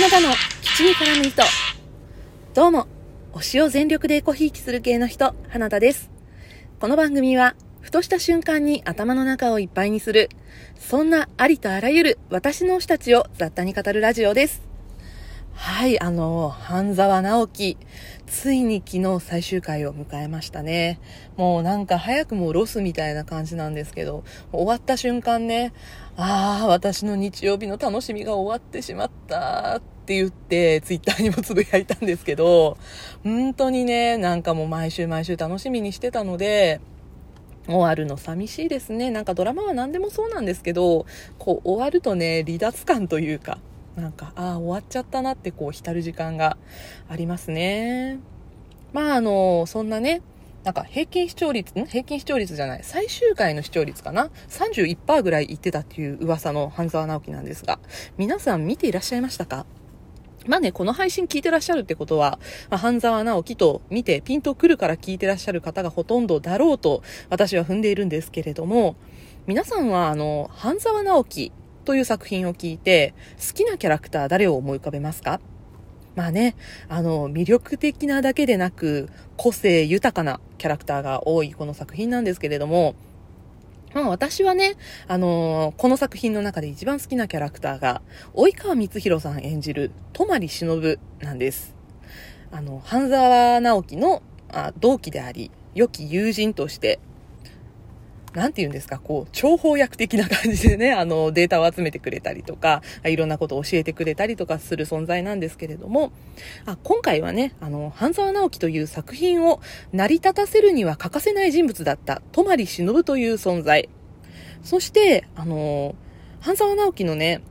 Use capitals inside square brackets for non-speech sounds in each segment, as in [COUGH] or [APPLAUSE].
花田の基地に絡む糸。どうも、推しを全力でエコひいきする系の人、花田です。この番組は、ふとした瞬間に頭の中をいっぱいにする、そんなありとあらゆる私の推したちを雑多に語るラジオです。はい、あの、半沢直樹、ついに昨日最終回を迎えましたね。もうなんか早くもロスみたいな感じなんですけど、終わった瞬間ね、ああ、私の日曜日の楽しみが終わってしまったって言って、ツイッターにもつぶやいたんですけど、本当にね、なんかもう毎週毎週楽しみにしてたので、終わるの寂しいですね。なんかドラマは何でもそうなんですけど、こう終わるとね、離脱感というか、なんか、ああ、終わっちゃったなってこう浸る時間がありますね。まああの、そんなね、なんか平均視聴率、ん？平均視聴率じゃない、最終回の視聴率かな ?31% ぐらい言ってたっていう噂の半沢直樹なんですが、皆さん見ていらっしゃいましたか？まあね、この配信聞いてらっしゃるってことは、まあ、半沢直樹と見てピンとくるから聞いてらっしゃる方がほとんどだろうと私は踏んでいるんですけれども、皆さんはあの、半沢直樹という作品を聞いて、好きなキャラクター誰を思い浮かべますか？まあね、あの、魅力的なだけでなく、個性豊かなキャラクターが多いこの作品なんですけれども、まあ私はね、あのー、この作品の中で一番好きなキャラクターが、及川光弘さん演じる、泊忍なんです。あの、半沢直樹のあ同期であり、良き友人として、なんて言うんですか、こう、情報役的な感じでね、[LAUGHS] あの、データを集めてくれたりとか、いろんなことを教えてくれたりとかする存在なんですけれども、あ今回はね、あの、半沢直樹という作品を成り立たせるには欠かせない人物だった、泊忍という存在。そして、あの、半沢直樹のね、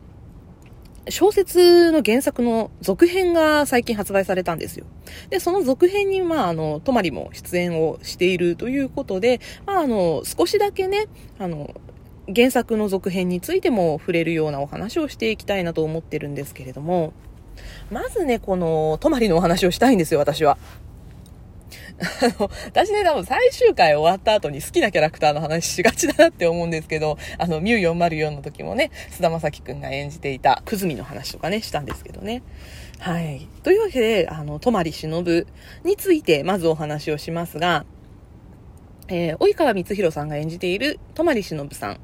小説の原作の続編が最近発売されたんですよ。で、その続編に、まあ、あの、泊まりも出演をしているということで、まあ、あの、少しだけね、あの、原作の続編についても触れるようなお話をしていきたいなと思ってるんですけれども、まずね、この、泊まりのお話をしたいんですよ、私は。あの、私ね、多分最終回終わった後に好きなキャラクターの話しがちだなって思うんですけど、あの、ミュー404の時もね、菅田将暉くんが演じていた、くずみの話とかね、したんですけどね。はい。というわけで、あの、泊忍について、まずお話をしますが、えー、及川光弘さんが演じている泊忍さん。ま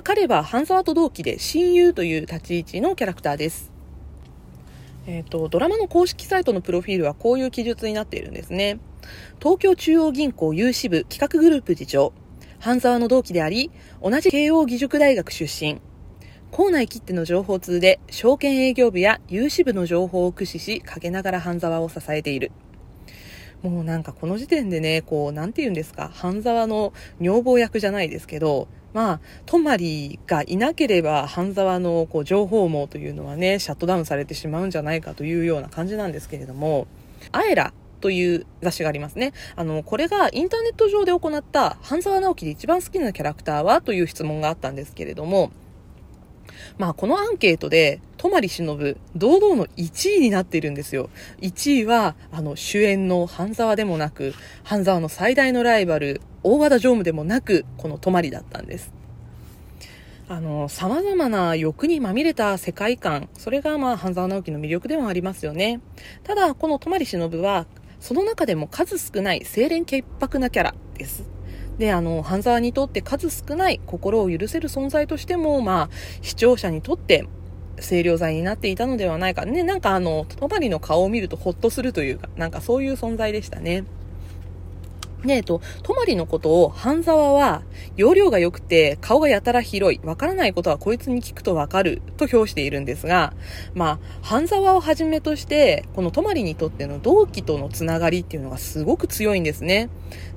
あ、彼は半沢と同期で親友という立ち位置のキャラクターです。えっ、ー、と、ドラマの公式サイトのプロフィールはこういう記述になっているんですね。東京中央銀行有志部企画グループ次長、半沢の同期であり、同じ慶応義塾大学出身、校内切っての情報通で証券営業部や有志部の情報を駆使し、陰ながら半沢を支えている。もうなんかこの時点でね、こう、なんて言うんですか、半沢の女房役じゃないですけど、まあ、泊がいなければ、半沢のこう情報網というのはね、シャットダウンされてしまうんじゃないかというような感じなんですけれども、アエラという雑誌がありますね。あの、これがインターネット上で行った半沢直樹で一番好きなキャラクターはという質問があったんですけれども、まあこのアンケートで、泊忍、堂々の1位になっているんですよ。1位は、あの、主演の半沢でもなく、半沢の最大のライバル、大和田常務でもなく、この泊だったんです。あの、様々な欲にまみれた世界観、それがまあ、半沢直樹の魅力でもありますよね。ただ、この泊忍は、その中でも数少ない清廉潔白なキャラです。で、あの、半沢にとって数少ない心を許せる存在としても、まあ、視聴者にとって清涼剤になっていたのではないか。ね、なんかあの、泊の顔を見るとほっとするというか、なんかそういう存在でしたね。ねえと、泊まりのことを半沢は、容量が良くて、顔がやたら広い、わからないことはこいつに聞くとわかる、と評しているんですが、まあ、半沢をはじめとして、この泊まりにとっての同期とのつながりっていうのがすごく強いんですね。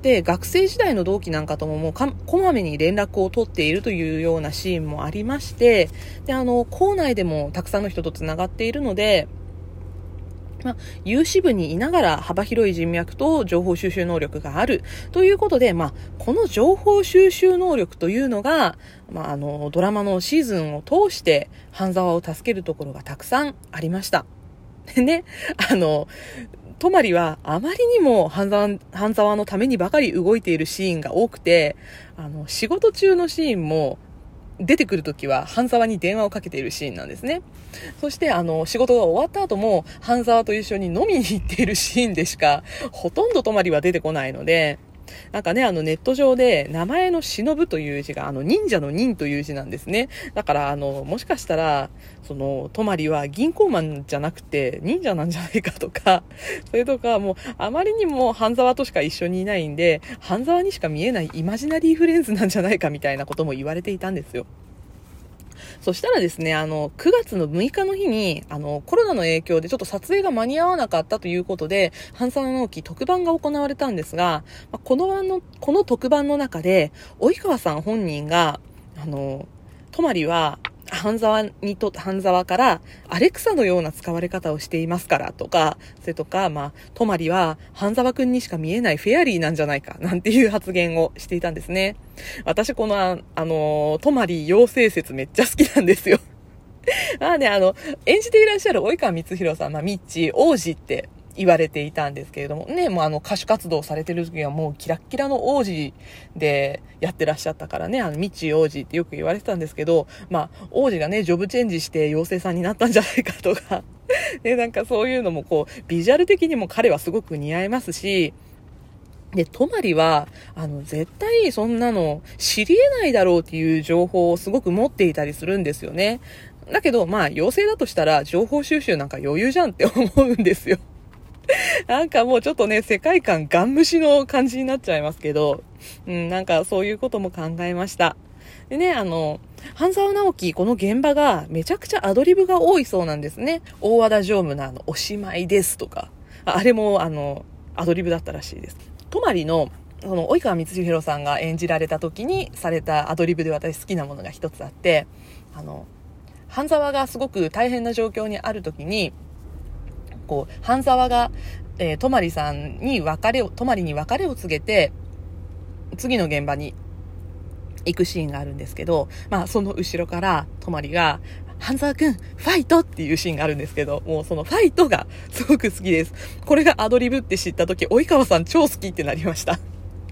で、学生時代の同期なんかとももうこまめに連絡を取っているというようなシーンもありまして、で、あの、校内でもたくさんの人とつながっているので、まあ、有志部にいながら幅広い人脈と情報収集能力があるということで、まあ、この情報収集能力というのが、まあ、あの、ドラマのシーズンを通して半沢を助けるところがたくさんありました。で [LAUGHS] ね、あの、泊まりはあまりにも半沢半沢のためにばかり動いているシーンが多くて、あの、仕事中のシーンも出てくるときは半沢に電話をかけているシーンなんですね。そしてあの仕事が終わった後も半沢と一緒に飲みに行っているシーンでしかほとんど泊まりは出てこないので、なんかね、あのネット上で名前の忍という字があの忍者の忍という字なんですね。だからあの、もしかしたら、その、泊まりは銀行マンじゃなくて忍者なんじゃないかとか、[LAUGHS] それとかもうあまりにも半沢としか一緒にいないんで、半沢にしか見えないイマジナリーフレンズなんじゃないかみたいなことも言われていたんですよ。そしたらですね、あの、9月の6日の日に、あの、コロナの影響でちょっと撮影が間に合わなかったということで、半沢直樹特番が行われたんですが、まこのの、この特番の中で、及川さん本人が、あの、泊まりは、半沢にと、半沢から、アレクサのような使われ方をしていますからとか、それとか、まあ、泊まりは、半沢くんにしか見えないフェアリーなんじゃないか、なんていう発言をしていたんですね。私、この、あの、泊まり妖精説めっちゃ好きなんですよ。ま [LAUGHS] あね、あの、演じていらっしゃる及川光弘さん、まあ、ミッチー、王子って言われていたんですけれども、ね、もうあの歌手活動されてる時はもうキラッキラの王子でやってらっしゃったからね、あの、ミッチ王子ってよく言われてたんですけど、まあ、王子がね、ジョブチェンジして妖精さんになったんじゃないかとか、で、[LAUGHS] なんかそういうのもこう、ビジュアル的にも彼はすごく似合いますし、で、泊まりは、あの、絶対そんなの知り得ないだろうっていう情報をすごく持っていたりするんですよね。だけど、まあ、妖精だとしたら情報収集なんか余裕じゃんって思うんですよ。[LAUGHS] なんかもうちょっとね、世界観ガン虫の感じになっちゃいますけど、うん、なんかそういうことも考えました。でね、あの、半沢直樹、この現場がめちゃくちゃアドリブが多いそうなんですね。大和田常務のあの、おしまいですとか、あれもあの、アドリブだったらしいです。泊まりの、その、及川光弘さんが演じられた時にされたアドリブで私好きなものが一つあって、あの、半沢がすごく大変な状況にある時に、こう、半沢が、えー、泊さんに別れを、泊に別れを告げて、次の現場に行くシーンがあるんですけど、まあ、その後ろから、泊が、半沢くん、ファイトっていうシーンがあるんですけど、もうそのファイトが [LAUGHS] すごく好きです。これがアドリブって知った時、及川さん超好きってなりました。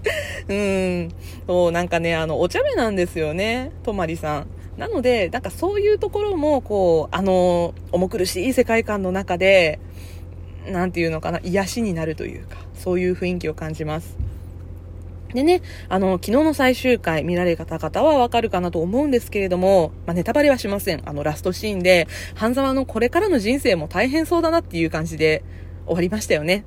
[LAUGHS] うーん。そう、なんかね、あの、お茶目なんですよね、泊さん。なので、なんかそういうところも、こう、あの、重苦しい世界観の中で、なんていうのかな、癒しになるというか、そういう雰囲気を感じます。でね、あの、昨日の最終回見られた方はわかるかなと思うんですけれども、まあ、ネタバレはしません。あの、ラストシーンで、半沢のこれからの人生も大変そうだなっていう感じで終わりましたよね。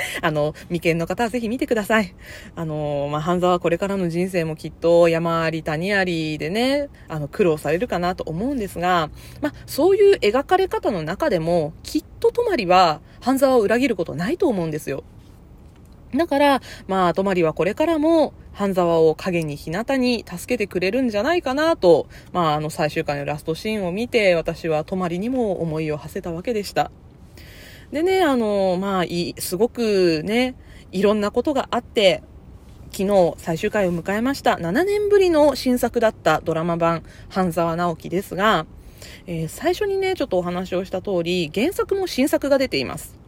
[LAUGHS] あの、未見の方はぜひ見てください。あの、まあ、半沢はこれからの人生もきっと山あり谷ありでね、あの、苦労されるかなと思うんですが、まあ、そういう描かれ方の中でも、きっと泊まりは半沢を裏切ることないと思うんですよ。だから、まあ、泊まりはこれからも、半沢を影に日向に助けてくれるんじゃないかなと、まあ、あの最終回のラストシーンを見て、私は泊まりにも思いを馳せたわけでした。でね、あの、まあ、いすごくね、いろんなことがあって、昨日最終回を迎えました。7年ぶりの新作だったドラマ版、半沢直樹ですが、えー、最初にね、ちょっとお話をした通り、原作も新作が出ています。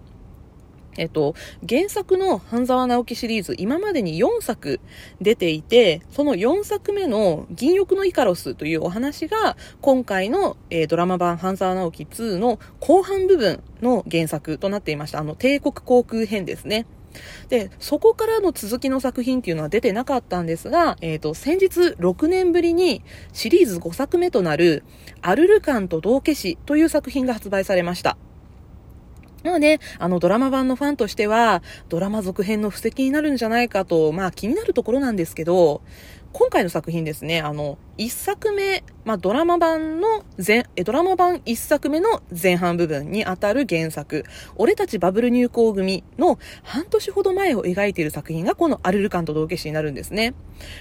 えっと、原作の半沢直樹シリーズ、今までに4作出ていて、その4作目の銀翼のイカロスというお話が、今回の、えー、ドラマ版半沢直樹2の後半部分の原作となっていました。あの、帝国航空編ですね。で、そこからの続きの作品っていうのは出てなかったんですが、えっ、ー、と、先日6年ぶりにシリーズ5作目となる、アルルカンと道化師という作品が発売されました。なので、あのドラマ版のファンとしては、ドラマ続編の布石になるんじゃないかと、まあ気になるところなんですけど、今回の作品ですね、あの、一作目、まあ、ドラマ版の前、ドラマ版一作目の前半部分にあたる原作、俺たちバブル入校組の半年ほど前を描いている作品がこのアルルカンと道化師になるんですね。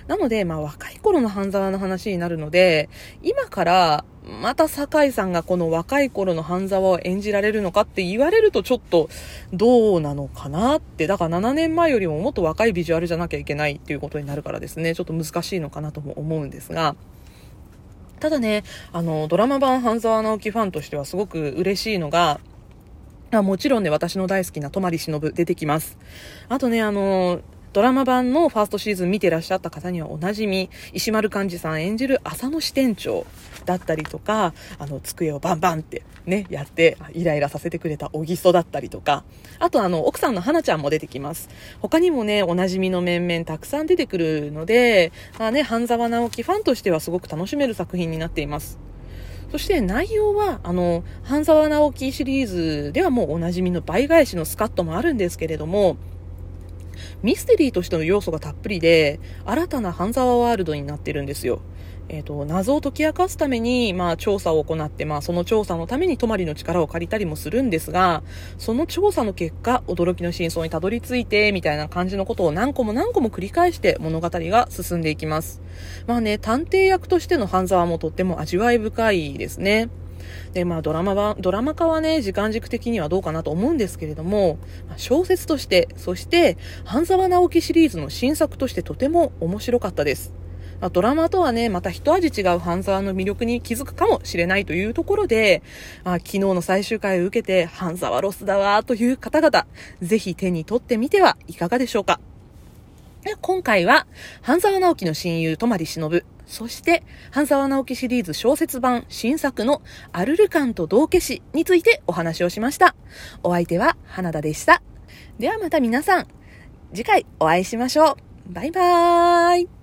なので、まあ、若い頃の半沢の話になるので、今から、また酒井さんがこの若い頃の半沢を演じられるのかって言われるとちょっとどうなのかなって、だから7年前よりももっと若いビジュアルじゃなきゃいけないっていうことになるからですね、ちょっと難しいのかなとも思うんですが、ただね、あの、ドラマ版半沢直樹ファンとしてはすごく嬉しいのが、もちろんね、私の大好きな泊忍出てきます。あとね、あの、ドラマ版のファーストシーズン見てらっしゃった方にはおなじみ、石丸幹二さん演じる浅野支店長だったりとか、あの、机をバンバンってね、やって、イライラさせてくれた小木曽だったりとか、あとあの、奥さんの花ちゃんも出てきます。他にもね、おなじみの面々たくさん出てくるので、まあね、半沢直樹ファンとしてはすごく楽しめる作品になっています。そして内容は、あの、半沢直樹シリーズではもうおなじみの倍返しのスカットもあるんですけれども、ミステリーとしての要素がたっぷりで、新たな半沢ワールドになってるんですよ。えっ、ー、と、謎を解き明かすために、まあ、調査を行って、まあ、その調査のために泊まりの力を借りたりもするんですが、その調査の結果、驚きの真相にたどり着いて、みたいな感じのことを何個も何個も繰り返して物語が進んでいきます。まあね、探偵役としての半沢もとっても味わい深いですね。で、まあドラマは、ドラマ化はね、時間軸的にはどうかなと思うんですけれども、小説として、そして、半沢直樹シリーズの新作としてとても面白かったです。まあ、ドラマとはね、また一味違う半沢の魅力に気づくかもしれないというところで、あ、昨日の最終回を受けて、半沢ロスだわという方々、ぜひ手に取ってみてはいかがでしょうか。今回は、半沢直樹の親友、泊忍、そして、半沢直樹シリーズ小説版新作のアルルカンと道化師についてお話をしました。お相手は花田でした。ではまた皆さん、次回お会いしましょう。バイバーイ。